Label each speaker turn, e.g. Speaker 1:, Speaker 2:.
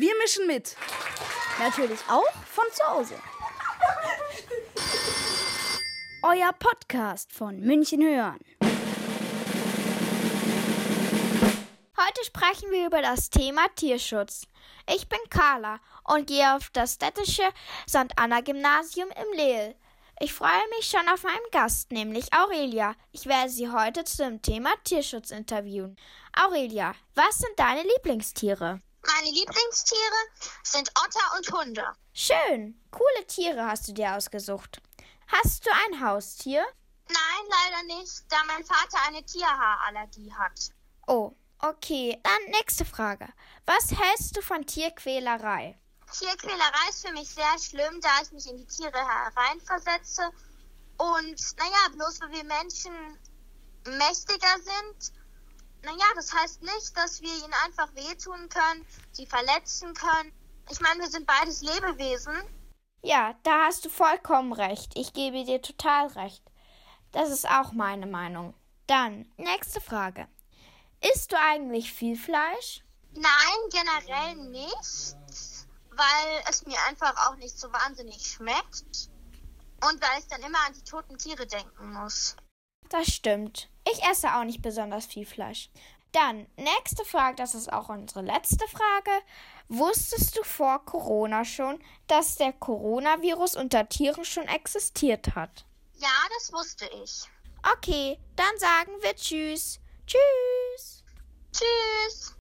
Speaker 1: Wir mischen mit.
Speaker 2: Natürlich auch von zu Hause. Euer Podcast von München hören. Heute sprechen wir über das Thema Tierschutz. Ich bin Carla und gehe auf das städtische St. Anna Gymnasium im Lehl. Ich freue mich schon auf meinen Gast, nämlich Aurelia. Ich werde sie heute zum Thema Tierschutz interviewen. Aurelia, was sind deine Lieblingstiere?
Speaker 3: Meine Lieblingstiere sind Otter und Hunde.
Speaker 2: Schön. Coole Tiere hast du dir ausgesucht. Hast du ein Haustier?
Speaker 3: Nein, leider nicht, da mein Vater eine Tierhaarallergie hat.
Speaker 2: Oh, okay. Dann nächste Frage. Was hältst du von Tierquälerei?
Speaker 3: Tierquälerei ist für mich sehr schlimm, da ich mich in die Tiere hereinversetze. Und naja, bloß weil wir Menschen mächtiger sind, naja, das heißt nicht, dass wir ihnen einfach wehtun können, sie verletzen können. Ich meine, wir sind beides Lebewesen.
Speaker 2: Ja, da hast du vollkommen recht. Ich gebe dir total recht. Das ist auch meine Meinung. Dann, nächste Frage. Isst du eigentlich viel Fleisch?
Speaker 3: Nein, generell nicht weil es mir einfach auch nicht so wahnsinnig schmeckt und weil ich dann immer an die toten Tiere denken muss.
Speaker 2: Das stimmt. Ich esse auch nicht besonders viel Fleisch. Dann, nächste Frage, das ist auch unsere letzte Frage. Wusstest du vor Corona schon, dass der Coronavirus unter Tieren schon existiert hat?
Speaker 3: Ja, das wusste ich.
Speaker 2: Okay, dann sagen wir Tschüss. Tschüss.
Speaker 3: Tschüss.